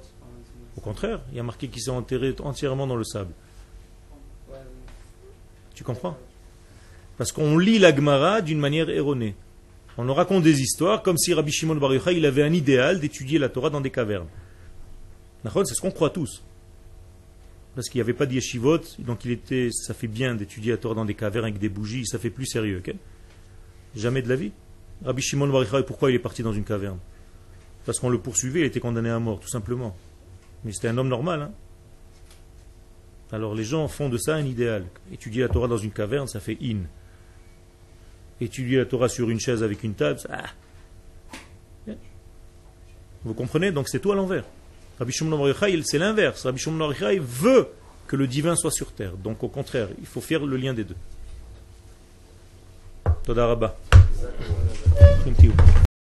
Au contraire, il y a marqué qu'il s'est enterré entièrement dans le sable. Tu comprends? Parce qu'on lit la Gemara d'une manière erronée. On nous raconte des histoires comme si Rabbi Shimon Bar Yochai, il avait un idéal d'étudier la Torah dans des cavernes. C'est ce qu'on croit tous. Parce qu'il n'y avait pas de yeshivot, donc il était, ça fait bien d'étudier la Torah dans des cavernes avec des bougies, ça fait plus sérieux. Jamais de la vie. Rabbi Shimon Bar Yochai, pourquoi il est parti dans une caverne? Parce qu'on le poursuivait, il était condamné à mort, tout simplement. Mais c'était un homme normal. Hein. Alors les gens font de ça un idéal. Étudier la Torah dans une caverne, ça fait in. Étudier la Torah sur une chaise avec une table, ça... Ah. Vous comprenez? Donc c'est tout à l'envers. Rabbi Shimon c'est l'inverse. Rabbi Shimon veut que le divin soit sur terre. Donc au contraire, il faut faire le lien des deux.